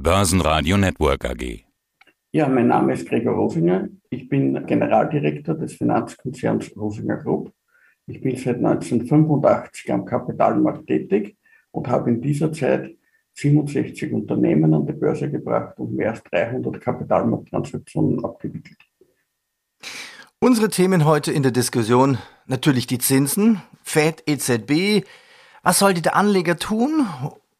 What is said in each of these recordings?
Börsenradio Network AG. Ja, mein Name ist Gregor Rosinger. Ich bin Generaldirektor des Finanzkonzerns Rosinger Group. Ich bin seit 1985 am Kapitalmarkt tätig und habe in dieser Zeit 67 Unternehmen an die Börse gebracht und mehr als 300 Kapitalmarkttransaktionen abgewickelt. Unsere Themen heute in der Diskussion natürlich die Zinsen, Fed, EZB. Was sollte der Anleger tun,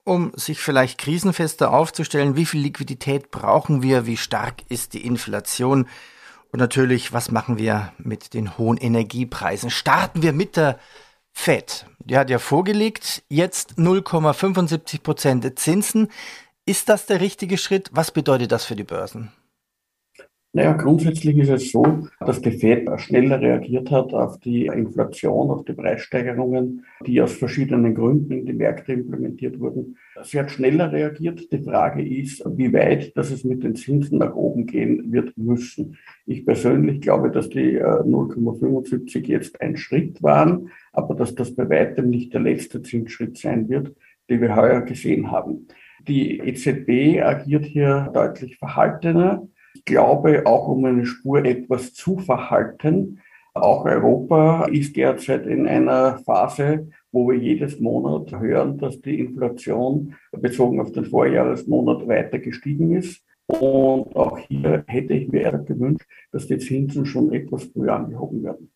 um sich vielleicht krisenfester aufzustellen? Wie viel Liquidität brauchen wir? Wie stark ist die Inflation? Und natürlich, was machen wir mit den hohen Energiepreisen? Starten wir mit der Fed. Die hat ja vorgelegt, jetzt 0,75 Prozent Zinsen. Ist das der richtige Schritt? Was bedeutet das für die Börsen? Naja, grundsätzlich ist es so, dass die Fed schneller reagiert hat auf die Inflation, auf die Preissteigerungen, die aus verschiedenen Gründen in die Märkte implementiert wurden. Sie hat schneller reagiert. Die Frage ist, wie weit, dass es mit den Zinsen nach oben gehen wird müssen. Ich persönlich glaube, dass die 0,75 äh, jetzt ein Schritt waren, aber dass das bei weitem nicht der letzte Zinsschritt sein wird, den wir heuer gesehen haben. Die EZB agiert hier deutlich verhaltener ich glaube, auch um eine Spur etwas zu verhalten. Auch Europa ist derzeit in einer Phase, wo wir jedes Monat hören, dass die Inflation bezogen auf den Vorjahresmonat weiter gestiegen ist. Und auch hier hätte ich mir gewünscht, dass die Zinsen schon etwas früher angehoben werden.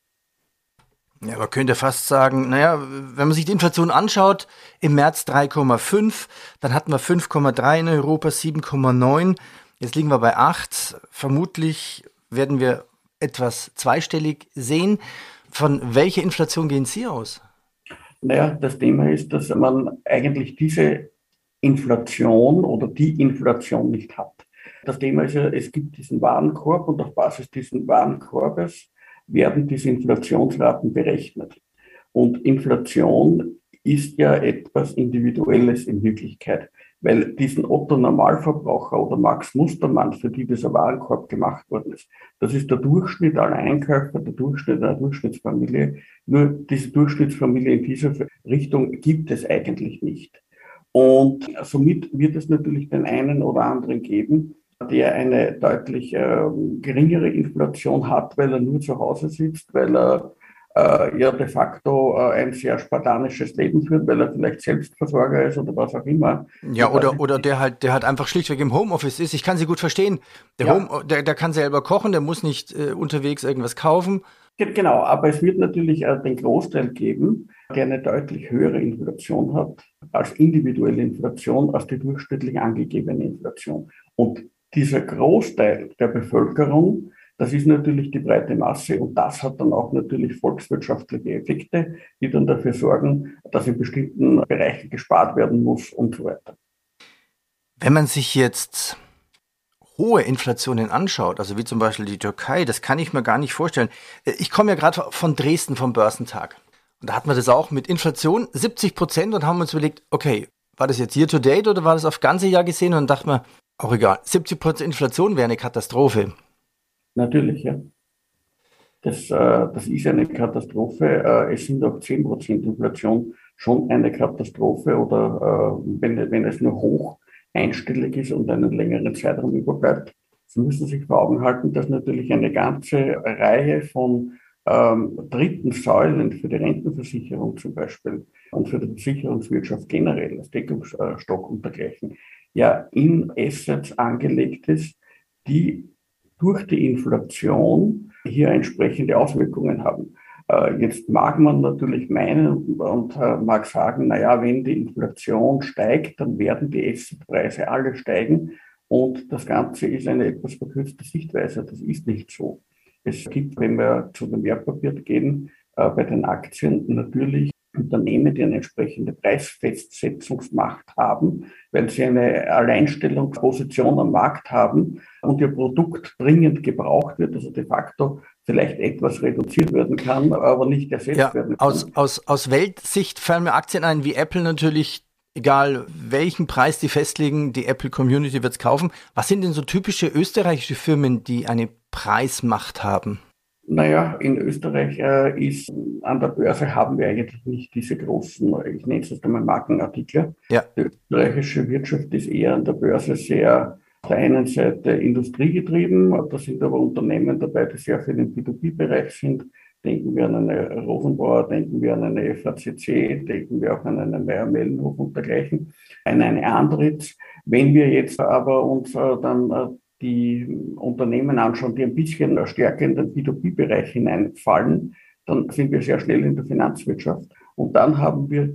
Ja, man könnte fast sagen, naja, wenn man sich die Inflation anschaut, im März 3,5, dann hatten wir 5,3 in Europa, 7,9. Jetzt liegen wir bei 8. Vermutlich werden wir etwas zweistellig sehen. Von welcher Inflation gehen Sie aus? Naja, das Thema ist, dass man eigentlich diese Inflation oder die Inflation nicht hat. Das Thema ist ja, es gibt diesen Warenkorb und auf Basis dieses Warenkorbes werden diese Inflationsraten berechnet. Und Inflation ist ja etwas Individuelles in Wirklichkeit weil diesen Otto Normalverbraucher oder Max Mustermann, für die dieser Warenkorb gemacht worden ist, das ist der Durchschnitt aller Einkäufer, der Durchschnitt einer Durchschnittsfamilie. Nur diese Durchschnittsfamilie in dieser Richtung gibt es eigentlich nicht. Und somit wird es natürlich den einen oder anderen geben, der eine deutlich äh, geringere Inflation hat, weil er nur zu Hause sitzt, weil er äh, ja de facto äh, ein sehr spartanisches Leben führt, weil er vielleicht Selbstversorger ist oder was auch immer. Ja, oder, oder der halt, der halt einfach schlichtweg im Homeoffice ist. Ich kann sie gut verstehen. Der, ja. Home, der, der kann selber kochen, der muss nicht äh, unterwegs irgendwas kaufen. Genau, aber es wird natürlich äh, den Großteil geben, der eine deutlich höhere Inflation hat als individuelle Inflation, als die durchschnittlich angegebene Inflation. Und dieser Großteil der Bevölkerung das ist natürlich die breite Masse und das hat dann auch natürlich volkswirtschaftliche Effekte, die dann dafür sorgen, dass in bestimmten Bereichen gespart werden muss und so weiter. Wenn man sich jetzt hohe Inflationen anschaut, also wie zum Beispiel die Türkei, das kann ich mir gar nicht vorstellen. Ich komme ja gerade von Dresden vom Börsentag. Und da hatten wir das auch mit Inflation 70 Prozent und haben uns überlegt, okay, war das jetzt year to date oder war das auf ganze Jahr gesehen? Und dann dachten wir, auch egal, 70 Prozent Inflation wäre eine Katastrophe. Natürlich, ja. Das, äh, das ist eine Katastrophe. Äh, es sind auch 10% Inflation schon eine Katastrophe oder äh, wenn, wenn es nur hoch einstellig ist und einen längeren Zeitraum überbleibt. Sie müssen sich vor Augen halten, dass natürlich eine ganze Reihe von ähm, dritten Säulen für die Rentenversicherung zum Beispiel und für die Versicherungswirtschaft generell, das Deckungsstock und dergleichen, ja in Assets angelegt ist, die durch die Inflation hier entsprechende Auswirkungen haben. Äh, jetzt mag man natürlich meinen und äh, mag sagen, naja, wenn die Inflation steigt, dann werden die Assetpreise alle steigen. Und das Ganze ist eine etwas verkürzte Sichtweise. Das ist nicht so. Es gibt, wenn wir zu den Wertpapieren gehen, äh, bei den Aktien natürlich Unternehmen, die eine entsprechende Preisfestsetzungsmacht haben, weil sie eine Alleinstellungsposition am Markt haben und ihr Produkt dringend gebraucht wird, also de facto vielleicht etwas reduziert werden kann, aber nicht ersetzt ja, werden kann. Aus, aus, aus Weltsicht fallen mir Aktien ein, wie Apple natürlich, egal welchen Preis die festlegen, die Apple Community wird es kaufen. Was sind denn so typische österreichische Firmen, die eine Preismacht haben? Naja, in Österreich äh, ist an der Börse haben wir eigentlich nicht diese großen, ich nenne es jetzt einmal Markenartikel. Ja. Die österreichische Wirtschaft ist eher an der Börse sehr auf der einen Seite industriegetrieben, da sind aber Unternehmen dabei, die sehr viel im B2B-Bereich sind. Denken wir an eine Rosenbauer, denken wir an eine FACC, denken wir auch an einen Meyer-Mellenhof und dergleichen, an eine Andritz. Wenn wir jetzt aber uns äh, dann äh, die Unternehmen anschauen, die ein bisschen stärker in den B2B-Bereich hineinfallen, dann sind wir sehr schnell in der Finanzwirtschaft. Und dann haben wir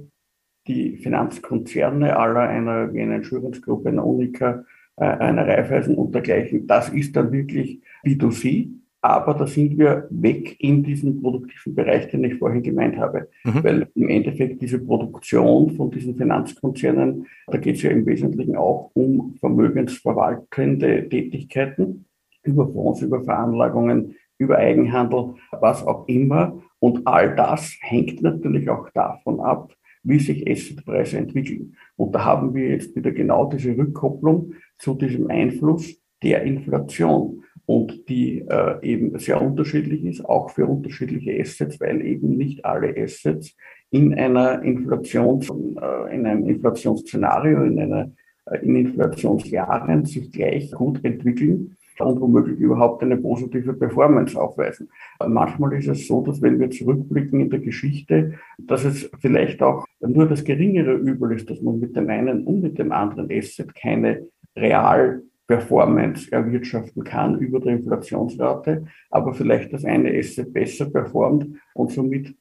die Finanzkonzerne aller einer wie eine Insurance Group, einer Unica, äh, einer Raiffeisen und dergleichen. Das ist dann wirklich B2C aber da sind wir weg in diesem produktiven Bereich, den ich vorhin gemeint habe. Mhm. Weil im Endeffekt diese Produktion von diesen Finanzkonzernen, da geht es ja im Wesentlichen auch um vermögensverwaltende Tätigkeiten über Fonds, über Veranlagungen, über Eigenhandel, was auch immer. Und all das hängt natürlich auch davon ab, wie sich Assetpreise entwickeln. Und da haben wir jetzt wieder genau diese Rückkopplung zu diesem Einfluss der Inflation und die äh, eben sehr unterschiedlich ist, auch für unterschiedliche Assets, weil eben nicht alle Assets in einer Inflations, äh, in einem Inflationsszenario, in einer äh, in Inflationsjahren sich gleich gut entwickeln und womöglich überhaupt eine positive Performance aufweisen. Manchmal ist es so, dass wenn wir zurückblicken in der Geschichte, dass es vielleicht auch nur das geringere Übel ist, dass man mit dem einen und mit dem anderen Asset keine real Performance erwirtschaften kann über der Inflationsrate, aber vielleicht das eine Asset besser performt und somit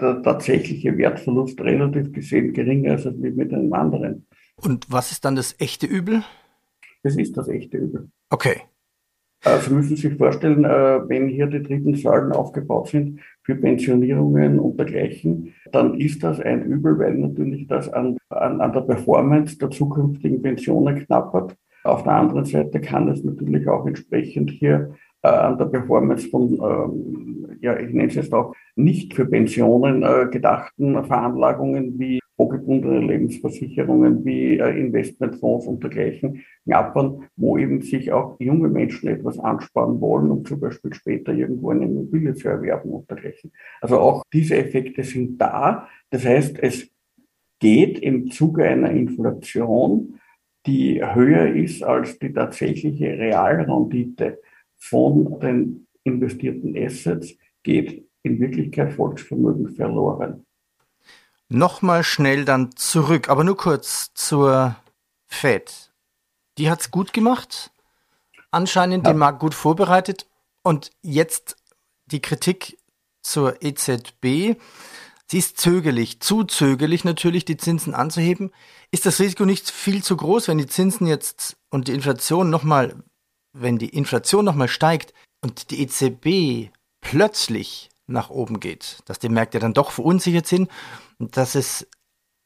der tatsächliche Wertverlust relativ gesehen geringer ist als mit, mit einem anderen. Und was ist dann das echte Übel? Das ist das echte Übel. Okay. Also müssen Sie sich vorstellen, äh, wenn hier die dritten Säulen aufgebaut sind für Pensionierungen und dergleichen, dann ist das ein Übel, weil natürlich das an, an, an der Performance der zukünftigen Pensionen knappert. Auf der anderen Seite kann es natürlich auch entsprechend hier äh, an der Performance von, ähm, ja, ich nenne es jetzt auch nicht für Pensionen äh, gedachten Veranlagungen wie vorgebundene Lebensversicherungen, wie äh, Investmentfonds und dergleichen knappern, wo eben sich auch junge Menschen etwas ansparen wollen, um zum Beispiel später irgendwo eine Immobilie zu erwerben und dergleichen. Also auch diese Effekte sind da. Das heißt, es geht im Zuge einer Inflation die höher ist als die tatsächliche Realrendite von den investierten Assets, geht in Wirklichkeit Volksvermögen verloren. Nochmal schnell dann zurück, aber nur kurz zur Fed. Die hat es gut gemacht, anscheinend ja. den Markt gut vorbereitet und jetzt die Kritik zur EZB. Sie ist zögerlich, zu zögerlich natürlich, die Zinsen anzuheben. Ist das Risiko nicht viel zu groß, wenn die Zinsen jetzt und die Inflation nochmal, wenn die Inflation nochmal steigt und die EZB plötzlich nach oben geht, dass die Märkte dann doch verunsichert sind und dass es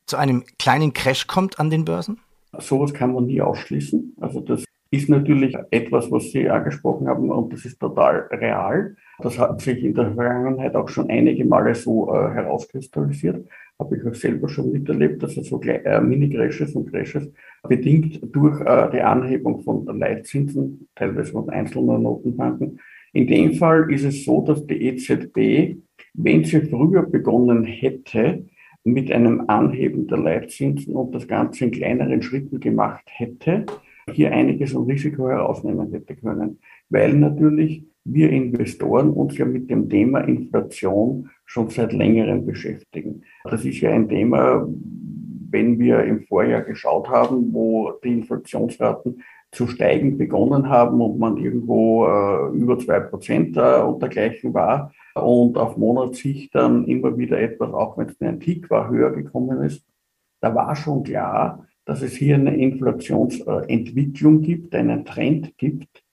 zu einem kleinen Crash kommt an den Börsen? Sowas kann man nie ausschließen. Also das ist natürlich etwas, was Sie angesprochen haben und das ist total real. Das hat sich in der Vergangenheit auch schon einige Male so äh, herauskristallisiert. Habe ich auch selber schon miterlebt, dass es so äh, Mini-Crashes und Crashes bedingt durch äh, die Anhebung von Leitzinsen, teilweise von einzelnen Notenbanken. In dem Fall ist es so, dass die EZB, wenn sie früher begonnen hätte, mit einem Anheben der Leitzinsen und das Ganze in kleineren Schritten gemacht hätte, hier einiges an Risiko herausnehmen hätte können. Weil natürlich wir Investoren uns ja mit dem Thema Inflation schon seit längerem beschäftigen. Das ist ja ein Thema, wenn wir im Vorjahr geschaut haben, wo die Inflationsraten zu steigen begonnen haben und man irgendwo äh, über zwei Prozent äh, und dergleichen war und auf Monatssicht dann immer wieder etwas, auch wenn es ein Tick war, höher gekommen ist, da war schon klar, dass es hier eine Inflationsentwicklung gibt, einen Trend gibt,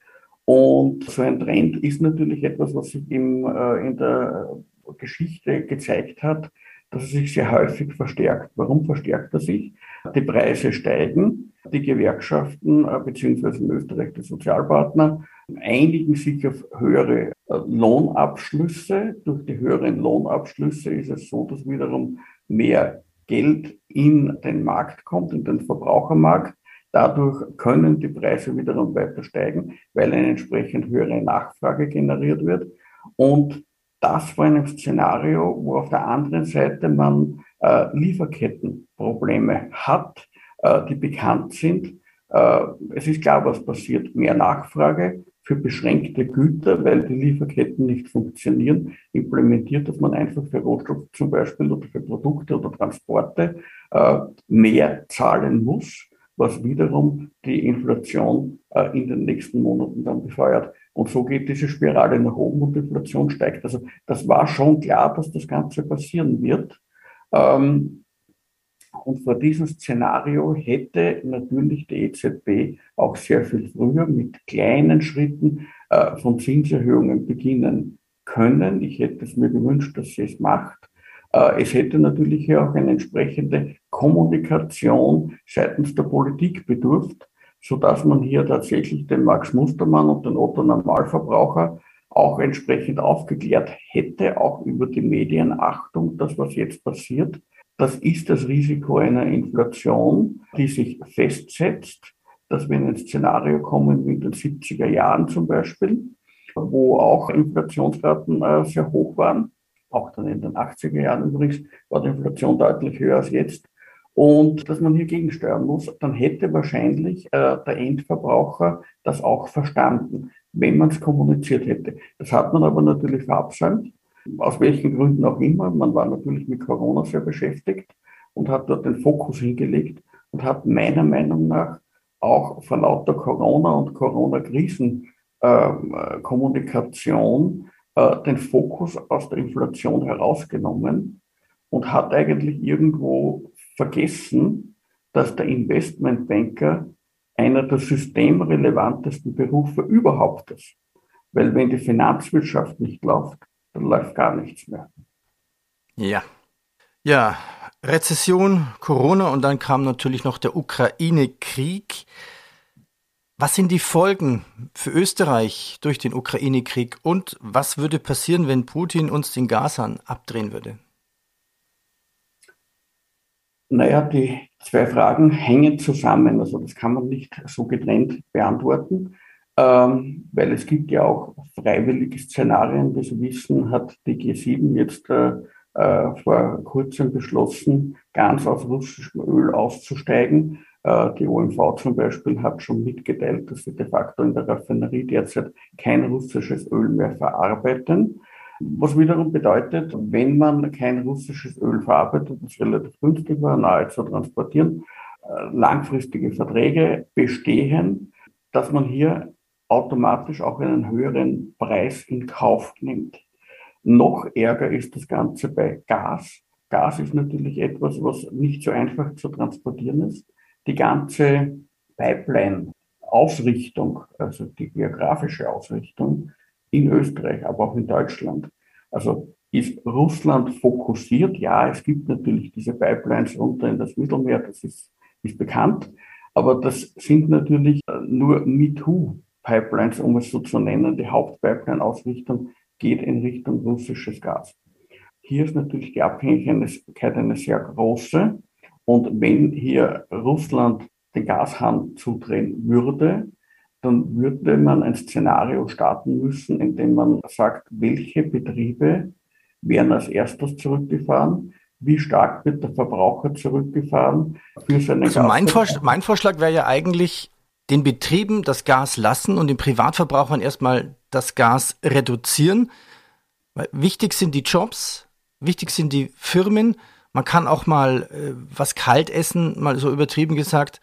und so ein Trend ist natürlich etwas, was sich im, äh, in der Geschichte gezeigt hat, dass es sich sehr häufig verstärkt. Warum verstärkt er sich? Die Preise steigen, die Gewerkschaften äh, beziehungsweise in Österreich die Sozialpartner einigen sich auf höhere äh, Lohnabschlüsse. Durch die höheren Lohnabschlüsse ist es so, dass wiederum mehr Geld in den Markt kommt, in den Verbrauchermarkt. Dadurch können die Preise wiederum weiter steigen, weil eine entsprechend höhere Nachfrage generiert wird. Und das war ein Szenario, wo auf der anderen Seite man äh, Lieferkettenprobleme hat, äh, die bekannt sind. Äh, es ist klar, was passiert. Mehr Nachfrage für beschränkte Güter, weil die Lieferketten nicht funktionieren, implementiert, dass man einfach für Rohstoffe zum Beispiel oder für Produkte oder Transporte äh, mehr zahlen muss, was wiederum die Inflation äh, in den nächsten Monaten dann befeuert. Und so geht diese Spirale nach oben und die Inflation steigt. Also das war schon klar, dass das Ganze passieren wird. Ähm, und vor diesem Szenario hätte natürlich die EZB auch sehr viel früher mit kleinen Schritten äh, von Zinserhöhungen beginnen können. Ich hätte es mir gewünscht, dass sie es macht. Äh, es hätte natürlich auch eine entsprechende Kommunikation seitens der Politik bedurft, so dass man hier tatsächlich den Max Mustermann und den Otto Normalverbraucher auch entsprechend aufgeklärt hätte, auch über die Medienachtung, das was jetzt passiert. Das ist das Risiko einer Inflation, die sich festsetzt, dass wir in ein Szenario kommen wie in den 70er Jahren zum Beispiel, wo auch Inflationsraten äh, sehr hoch waren. Auch dann in den 80er Jahren übrigens war die Inflation deutlich höher als jetzt. Und dass man hier gegensteuern muss, dann hätte wahrscheinlich äh, der Endverbraucher das auch verstanden, wenn man es kommuniziert hätte. Das hat man aber natürlich verabsäumt aus welchen Gründen auch immer. Man war natürlich mit Corona sehr beschäftigt und hat dort den Fokus hingelegt und hat meiner Meinung nach auch vor lauter Corona und Corona-Krisen-Kommunikation äh, äh, den Fokus aus der Inflation herausgenommen und hat eigentlich irgendwo vergessen, dass der Investmentbanker einer der systemrelevantesten Berufe überhaupt ist. Weil wenn die Finanzwirtschaft nicht läuft, dann läuft gar nichts mehr. Ja. Ja, Rezession, Corona und dann kam natürlich noch der Ukraine-Krieg. Was sind die Folgen für Österreich durch den Ukraine-Krieg und was würde passieren, wenn Putin uns den Gashahn abdrehen würde? Naja, die zwei Fragen hängen zusammen. Also das kann man nicht so getrennt beantworten ähm, weil es gibt ja auch freiwillige Szenarien. Das Wissen hat die G7 jetzt äh, äh, vor kurzem beschlossen, ganz aus russischem Öl auszusteigen. Äh, die OMV zum Beispiel hat schon mitgeteilt, dass sie de facto in der Raffinerie derzeit kein russisches Öl mehr verarbeiten. Was wiederum bedeutet, wenn man kein russisches Öl verarbeitet, das relativ günstig war, nahe zu transportieren, äh, langfristige Verträge bestehen, dass man hier automatisch auch einen höheren Preis in Kauf nimmt. Noch ärger ist das Ganze bei Gas. Gas ist natürlich etwas, was nicht so einfach zu transportieren ist. Die ganze Pipeline-Ausrichtung, also die geografische Ausrichtung in Österreich, aber auch in Deutschland, also ist Russland fokussiert. Ja, es gibt natürlich diese Pipelines runter in das Mittelmeer, das ist, ist bekannt. Aber das sind natürlich nur MeToo Pipelines, um es so zu nennen, die Hauptpipeline-Ausrichtung geht in Richtung russisches Gas. Hier ist natürlich die Abhängigkeit eine sehr große. Und wenn hier Russland den Gashahn zudrehen würde, dann würde man ein Szenario starten müssen, in dem man sagt, welche Betriebe werden als erstes zurückgefahren, wie stark wird der Verbraucher zurückgefahren für seine Also mein, Vorschlag, mein Vorschlag wäre ja eigentlich, den Betrieben das Gas lassen und den Privatverbrauchern erstmal das Gas reduzieren. Weil wichtig sind die Jobs, wichtig sind die Firmen. Man kann auch mal äh, was kalt essen, mal so übertrieben gesagt.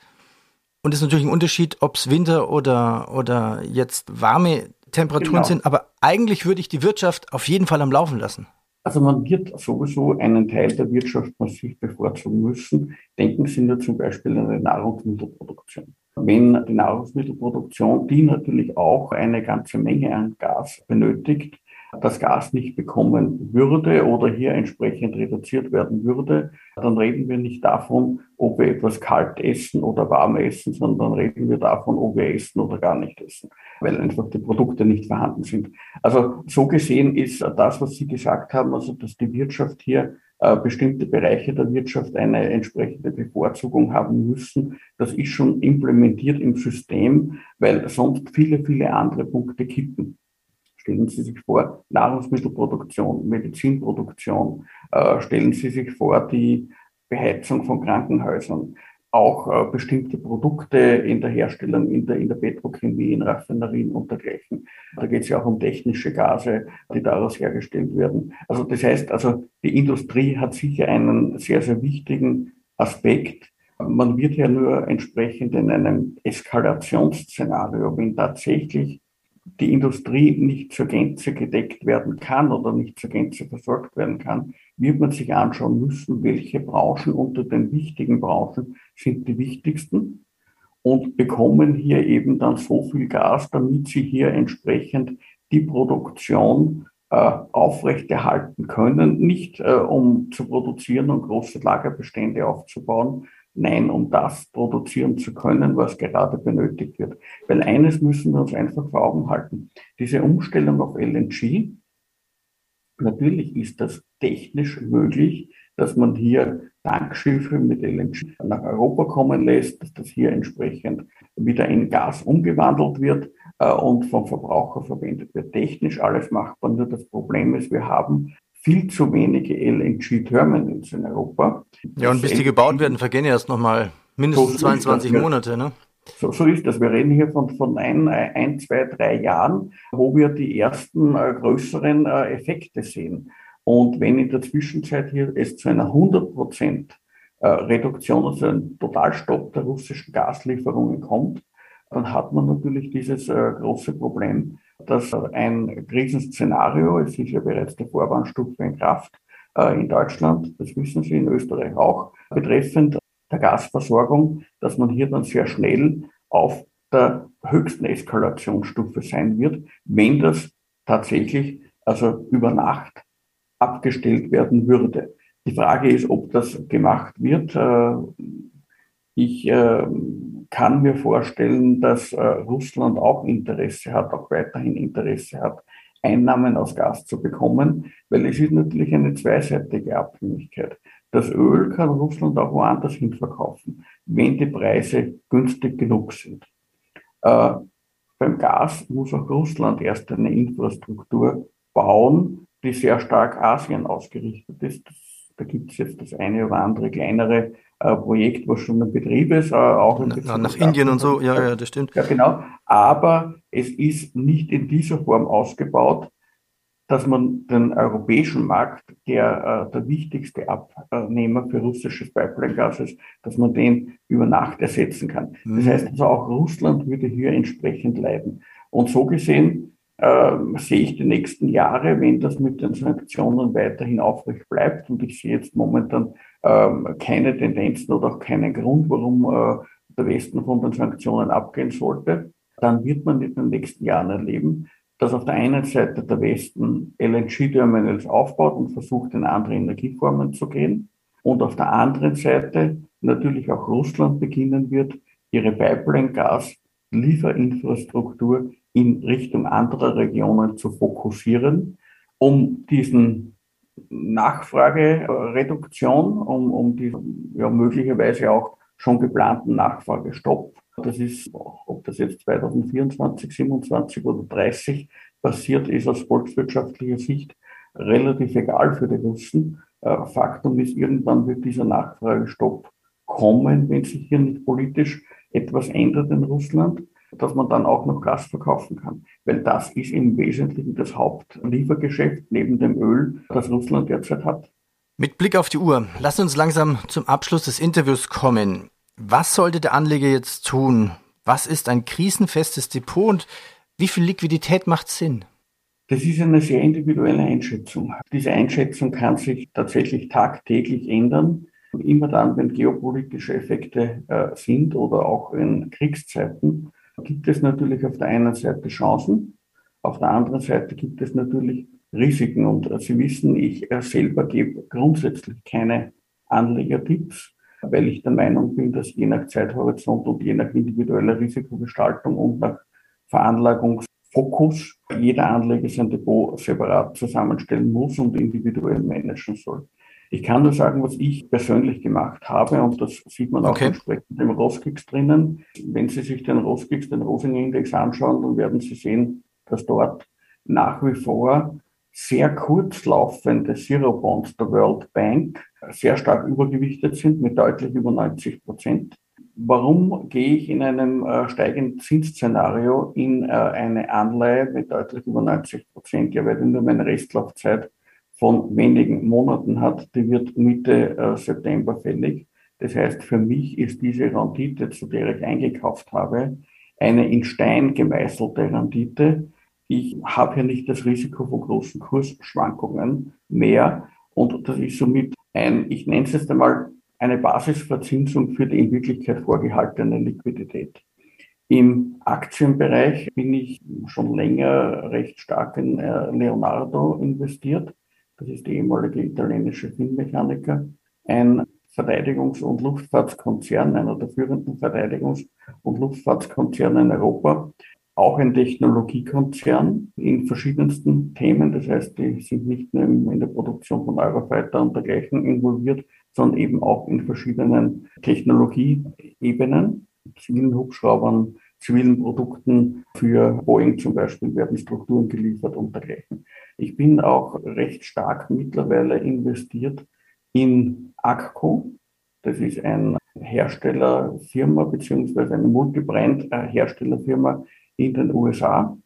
Und es ist natürlich ein Unterschied, ob es Winter oder, oder jetzt warme Temperaturen genau. sind. Aber eigentlich würde ich die Wirtschaft auf jeden Fall am Laufen lassen. Also man wird sowieso einen Teil der Wirtschaft massiv bevorzugen müssen. Denken Sie nur zum Beispiel an die Nahrungsmittelproduktion wenn die Nahrungsmittelproduktion, die natürlich auch eine ganze Menge an Gas benötigt, das Gas nicht bekommen würde oder hier entsprechend reduziert werden würde, dann reden wir nicht davon, ob wir etwas kalt essen oder warm essen, sondern reden wir davon, ob wir essen oder gar nicht essen, weil einfach die Produkte nicht vorhanden sind. Also so gesehen ist das, was Sie gesagt haben, also dass die Wirtschaft hier äh, bestimmte Bereiche der Wirtschaft eine entsprechende Bevorzugung haben müssen. Das ist schon implementiert im System, weil sonst viele, viele andere Punkte kippen. Stellen Sie sich vor, Nahrungsmittelproduktion, Medizinproduktion, äh, stellen Sie sich vor, die Beheizung von Krankenhäusern, auch äh, bestimmte Produkte in der Herstellung, in der, in der Petrochemie, in Raffinerien und dergleichen. Da geht es ja auch um technische Gase, die daraus hergestellt werden. Also das heißt, also die Industrie hat sicher einen sehr, sehr wichtigen Aspekt. Man wird ja nur entsprechend in einem Eskalationsszenario, wenn tatsächlich die Industrie nicht zur Gänze gedeckt werden kann oder nicht zur Gänze versorgt werden kann, wird man sich anschauen müssen, welche Branchen unter den wichtigen Branchen sind die wichtigsten und bekommen hier eben dann so viel Gas, damit sie hier entsprechend die Produktion aufrechterhalten können, nicht äh, um zu produzieren und große Lagerbestände aufzubauen, Nein, um das produzieren zu können, was gerade benötigt wird. Weil eines müssen wir uns einfach vor Augen halten. Diese Umstellung auf LNG, natürlich ist das technisch möglich, dass man hier Tankschiffe mit LNG nach Europa kommen lässt, dass das hier entsprechend wieder in Gas umgewandelt wird äh, und vom Verbraucher verwendet wird. Technisch alles machbar, nur das Problem ist, wir haben viel zu wenige LNG-Terminals in Europa. Ja, und bis die gebaut werden, vergehen ja erst nochmal mindestens so 22 das, Monate, ne? So, so ist das. Wir reden hier von, von ein, ein, zwei, drei Jahren, wo wir die ersten äh, größeren äh, Effekte sehen. Und wenn in der Zwischenzeit hier es zu einer 100 Prozent äh, Reduktion, also ein Totalstopp der russischen Gaslieferungen kommt, dann hat man natürlich dieses äh, große Problem, dass ein Krisenszenario, es ist ja bereits der Vorwarnstufe in Kraft äh, in Deutschland, das wissen Sie in Österreich auch, betreffend der Gasversorgung, dass man hier dann sehr schnell auf der höchsten Eskalationsstufe sein wird, wenn das tatsächlich also über Nacht abgestellt werden würde. Die Frage ist, ob das gemacht wird. Äh, ich ähm, kann mir vorstellen, dass äh, Russland auch Interesse hat, auch weiterhin Interesse hat, Einnahmen aus Gas zu bekommen, weil es ist natürlich eine zweiseitige Abhängigkeit. Das Öl kann Russland auch woanders hin verkaufen, wenn die Preise günstig genug sind. Äh, beim Gas muss auch Russland erst eine Infrastruktur bauen, die sehr stark Asien ausgerichtet ist. Das, da gibt es jetzt das eine oder andere kleinere äh, Projekt, was schon ein Betrieb ist, äh, auch in Bezug nach Indien und so, ja, ja, das stimmt. Ja, genau. Aber es ist nicht in dieser Form ausgebaut, dass man den europäischen Markt, der äh, der wichtigste Abnehmer für russisches Pipeline-Gas ist, dass man den über Nacht ersetzen kann. Das mhm. heißt also, auch Russland würde hier entsprechend leiden. Und so gesehen äh, sehe ich die nächsten Jahre, wenn das mit den Sanktionen weiterhin aufrecht bleibt, und ich sehe jetzt momentan ähm, keine Tendenzen oder auch keinen Grund, warum äh, der Westen von den Sanktionen abgehen sollte, dann wird man in den nächsten Jahren erleben, dass auf der einen Seite der Westen LNG-Terminals aufbaut und versucht, in andere Energieformen zu gehen. Und auf der anderen Seite natürlich auch Russland beginnen wird, ihre Pipeline-Gas-Lieferinfrastruktur in Richtung anderer Regionen zu fokussieren, um diesen Nachfragereduktion, um, um die ja, möglicherweise auch schon geplanten Nachfragestopp. Das ist, ob das jetzt 2024, 27 oder 30 passiert, ist aus volkswirtschaftlicher Sicht relativ egal für die Russen. Äh, Faktum ist, irgendwann wird dieser Nachfragestopp kommen, wenn sich hier nicht politisch etwas ändert in Russland dass man dann auch noch Gas verkaufen kann. Weil das ist im Wesentlichen das Hauptliefergeschäft neben dem Öl, das Russland derzeit hat. Mit Blick auf die Uhr, lass uns langsam zum Abschluss des Interviews kommen. Was sollte der Anleger jetzt tun? Was ist ein krisenfestes Depot und wie viel Liquidität macht Sinn? Das ist eine sehr individuelle Einschätzung. Diese Einschätzung kann sich tatsächlich tagtäglich ändern. Immer dann, wenn geopolitische Effekte äh, sind oder auch in Kriegszeiten, gibt es natürlich auf der einen Seite Chancen, auf der anderen Seite gibt es natürlich Risiken. Und Sie wissen, ich äh, selber gebe grundsätzlich keine Anlegertipps, weil ich der Meinung bin, dass je nach Zeithorizont und je nach individueller Risikogestaltung und nach Veranlagungsfokus jeder Anleger sein Depot separat zusammenstellen muss und individuell managen soll. Ich kann nur sagen, was ich persönlich gemacht habe, und das sieht man auch okay. entsprechend im Roskix drinnen. Wenn Sie sich den Roskix, den Rosinger Index anschauen, dann werden Sie sehen, dass dort nach wie vor sehr kurzlaufende Zero Bonds der World Bank sehr stark übergewichtet sind mit deutlich über 90 Prozent. Warum gehe ich in einem äh, steigenden Zinsszenario in äh, eine Anleihe mit deutlich über 90 Prozent? Ja, weil die nur meine Restlaufzeit von wenigen Monaten hat. Die wird Mitte äh, September fällig. Das heißt, für mich ist diese Rendite, zu der ich eingekauft habe, eine in Stein gemeißelte Rendite. Ich habe hier nicht das Risiko von großen Kursschwankungen mehr. Und das ist somit ein, ich nenne es jetzt einmal, eine Basisverzinsung für die in Wirklichkeit vorgehaltene Liquidität. Im Aktienbereich bin ich schon länger recht stark in äh, Leonardo investiert. Das ist die ehemalige italienische Filmmechaniker. Ein Verteidigungs- und Luftfahrtskonzern, einer der führenden Verteidigungs- und Luftfahrtskonzerne in Europa, auch ein Technologiekonzern in verschiedensten Themen. Das heißt, die sind nicht nur in der Produktion von Eurofighter und dergleichen involviert, sondern eben auch in verschiedenen Technologieebenen, zivilen Hubschraubern, zivilen Produkten für Boeing zum Beispiel werden Strukturen geliefert und dergleichen. Ich bin auch recht stark mittlerweile investiert in ACCO. Das ist ein Herstellerfirma beziehungsweise eine Multibrand-Herstellerfirma in den USA,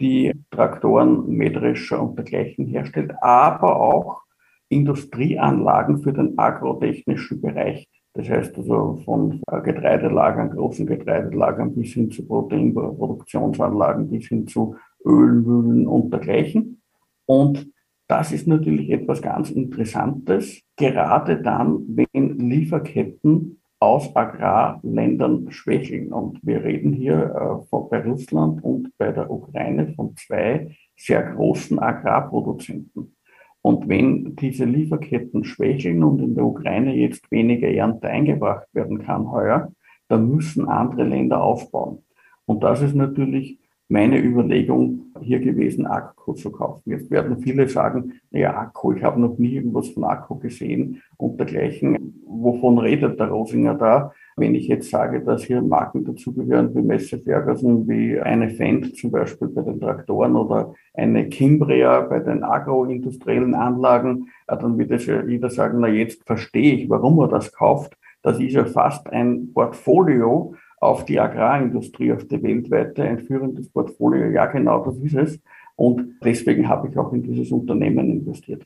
die Traktoren, Mähdrescher und dergleichen herstellt, aber auch Industrieanlagen für den agrotechnischen Bereich. Das heißt also von Getreidelagern, großen Getreidelagern bis hin zu Proteinproduktionsanlagen, bis hin zu Ölmühlen und dergleichen. Und das ist natürlich etwas ganz Interessantes, gerade dann, wenn Lieferketten aus Agrarländern schwächeln. Und wir reden hier äh, bei Russland und bei der Ukraine von zwei sehr großen Agrarproduzenten. Und wenn diese Lieferketten schwächeln und in der Ukraine jetzt weniger Ernte eingebracht werden kann heuer, dann müssen andere Länder aufbauen. Und das ist natürlich meine Überlegung hier gewesen, Akku zu kaufen. Jetzt werden viele sagen, naja, Akku, ich habe noch nie irgendwas von Akku gesehen und dergleichen. Wovon redet der Rosinger da? Wenn ich jetzt sage, dass hier Marken dazugehören wie Messe Ferguson, wie eine Fendt zum Beispiel bei den Traktoren oder eine Kimbria bei den agroindustriellen Anlagen, dann wird es ja jeder sagen, na jetzt verstehe ich, warum er das kauft. Das ist ja fast ein Portfolio, auf die Agrarindustrie, auf die weltweite, ein führendes Portfolio. Ja, genau das ist es. Und deswegen habe ich auch in dieses Unternehmen investiert.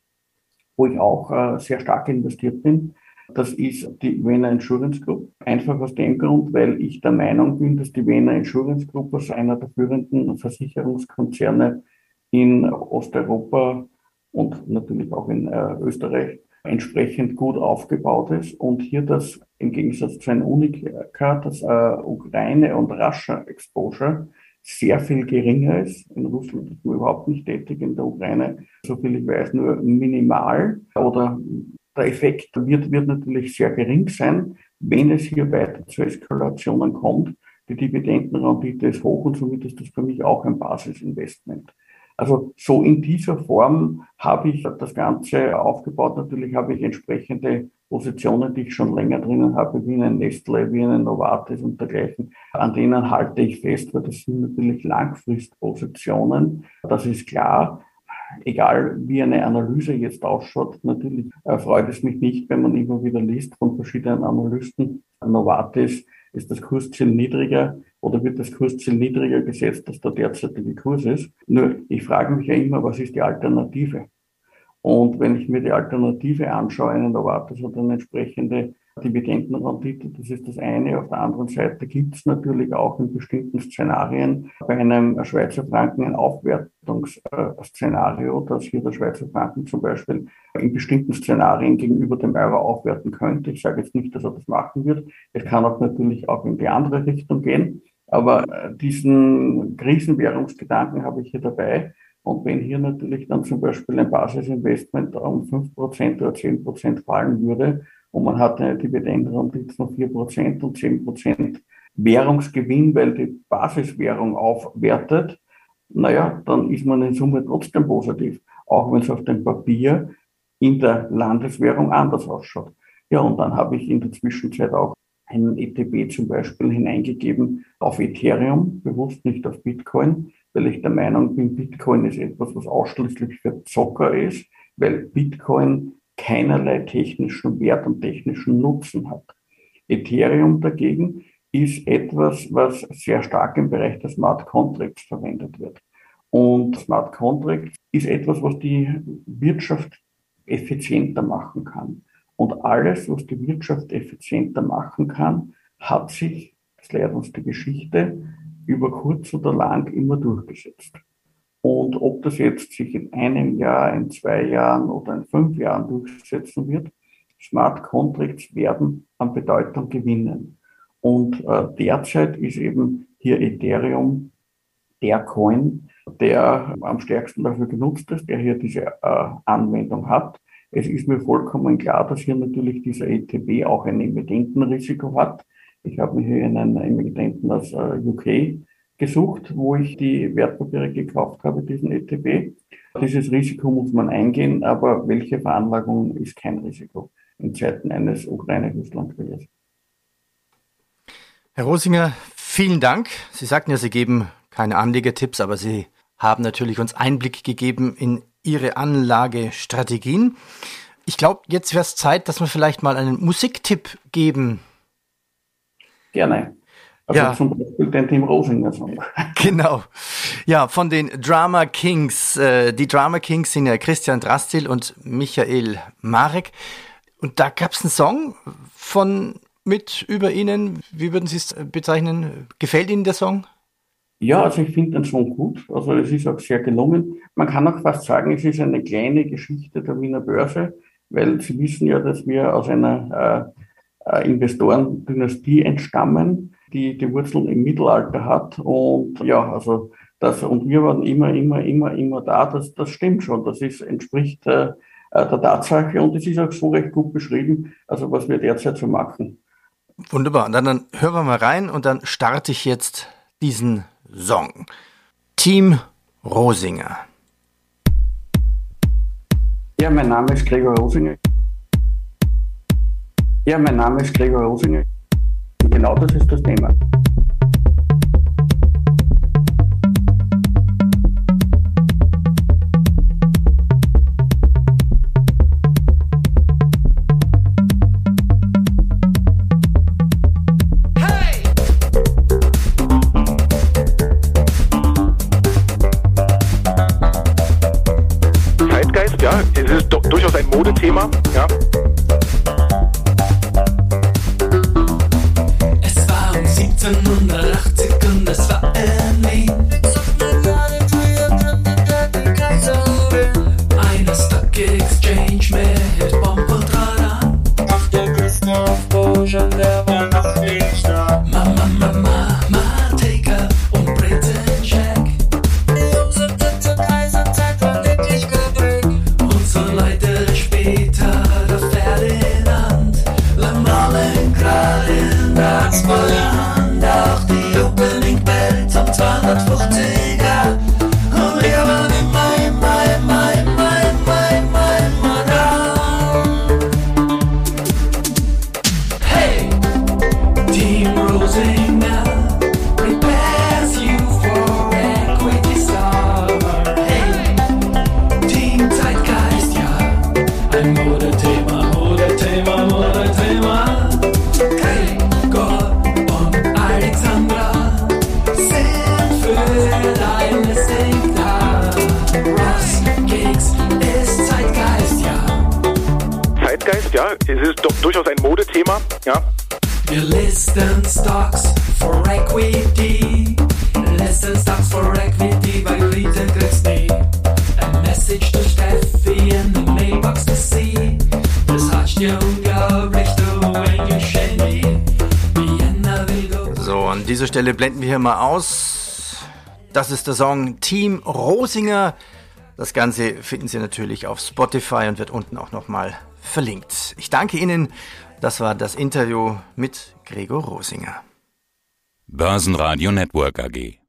Wo ich auch äh, sehr stark investiert bin, das ist die Wiener Insurance Group. Einfach aus dem Grund, weil ich der Meinung bin, dass die Wiener Insurance Group als einer der führenden Versicherungskonzerne in Osteuropa und natürlich auch in äh, Österreich entsprechend gut aufgebaut ist und hier das im Gegensatz zu einem Unikat, das äh, Ukraine und Russia Exposure sehr viel geringer ist. In Russland ist man überhaupt nicht tätig, in der Ukraine, soviel ich weiß, nur minimal oder der Effekt wird, wird natürlich sehr gering sein, wenn es hier weiter zu Eskalationen kommt. Die Dividendenrendite ist hoch und somit ist das für mich auch ein Basisinvestment. Also so in dieser Form habe ich das Ganze aufgebaut. Natürlich habe ich entsprechende Positionen, die ich schon länger drinnen habe, wie eine Nestle, wie eine Novartis und dergleichen. An denen halte ich fest, weil das sind natürlich Langfristpositionen. Das ist klar. Egal wie eine Analyse jetzt ausschaut, natürlich freut es mich nicht, wenn man immer wieder liest von verschiedenen Analysten. Novartis ist das Kursziel niedriger oder wird das Kursziel niedriger gesetzt, als der derzeitige Kurs ist. Nur ich frage mich ja immer, was ist die Alternative? Und wenn ich mir die Alternative anschaue, einen Novartis oder eine entsprechende Dividendenrendite, das ist das eine. Auf der anderen Seite gibt es natürlich auch in bestimmten Szenarien bei einem Schweizer Franken ein Aufwertungsszenario, dass hier der Schweizer Franken zum Beispiel in bestimmten Szenarien gegenüber dem Euro aufwerten könnte. Ich sage jetzt nicht, dass er das machen wird. Es kann auch natürlich auch in die andere Richtung gehen. Aber äh, diesen Krisenwährungsgedanken habe ich hier dabei. Und wenn hier natürlich dann zum Beispiel ein Basisinvestment um 5% oder 10% fallen würde, und man hat eine Dividendenrendite von 4% und 10% Währungsgewinn, weil die Basiswährung aufwertet, naja, dann ist man in Summe trotzdem positiv, auch wenn es auf dem Papier in der Landeswährung anders ausschaut. Ja, und dann habe ich in der Zwischenzeit auch einen ETB zum Beispiel hineingegeben auf Ethereum, bewusst nicht auf Bitcoin, weil ich der Meinung bin, Bitcoin ist etwas, was ausschließlich für Zocker ist, weil Bitcoin keinerlei technischen Wert und technischen Nutzen hat. Ethereum dagegen ist etwas, was sehr stark im Bereich der Smart Contracts verwendet wird. Und Smart Contracts ist etwas, was die Wirtschaft effizienter machen kann. Und alles, was die Wirtschaft effizienter machen kann, hat sich, das lehrt uns die Geschichte, über kurz oder lang immer durchgesetzt. Und ob das jetzt sich in einem Jahr, in zwei Jahren oder in fünf Jahren durchsetzen wird, Smart Contracts werden an Bedeutung gewinnen. Und äh, derzeit ist eben hier Ethereum der Coin, der am stärksten dafür genutzt ist, der hier diese äh, Anwendung hat. Es ist mir vollkommen klar, dass hier natürlich dieser ETB auch ein Emittentenrisiko hat. Ich habe mir hier einen Emittenten aus äh, UK gesucht, wo ich die Wertpapiere gekauft habe, diesen ETB. Dieses Risiko muss man eingehen, aber welche Veranlagung ist kein Risiko in Zeiten eines Ukraine-Russland-Krieges. Herr Rosinger, vielen Dank. Sie sagten ja, Sie geben keine Anlegertipps, aber Sie haben natürlich uns Einblick gegeben in Ihre Anlagestrategien. Ich glaube, jetzt wäre es Zeit, dass wir vielleicht mal einen Musiktipp geben. Gerne. Also ja. zum Beispiel den Tim Rosinger Song. Genau. Ja, von den Drama Kings. Äh, die Drama Kings sind ja Christian Drastil und Michael Marek. Und da gab es einen Song von mit über Ihnen. Wie würden Sie es bezeichnen? Gefällt Ihnen der Song? Ja, also ich finde den Song gut. Also es ist auch sehr gelungen. Man kann auch fast sagen, es ist eine kleine Geschichte der Wiener Börse, weil Sie wissen ja, dass wir aus einer äh, äh Investorendynastie entstammen, die die Wurzeln im Mittelalter hat. Und ja, also das, und wir waren immer, immer, immer, immer da. Das, das stimmt schon. Das ist, entspricht äh, äh der Tatsache und es ist auch so recht gut beschrieben, also was wir derzeit so machen. Wunderbar. Und dann, dann hören wir mal rein und dann starte ich jetzt diesen Song. Team Rosinger. Ja, mein Name ist Gregor Rosinger. Ja, mein Name ist Gregor Rosinger. Genau das ist das Thema. Modethema. Ja. Stelle blenden wir hier mal aus. Das ist der Song Team Rosinger. Das Ganze finden Sie natürlich auf Spotify und wird unten auch nochmal verlinkt. Ich danke Ihnen. Das war das Interview mit Gregor Rosinger. Börsenradio Network AG.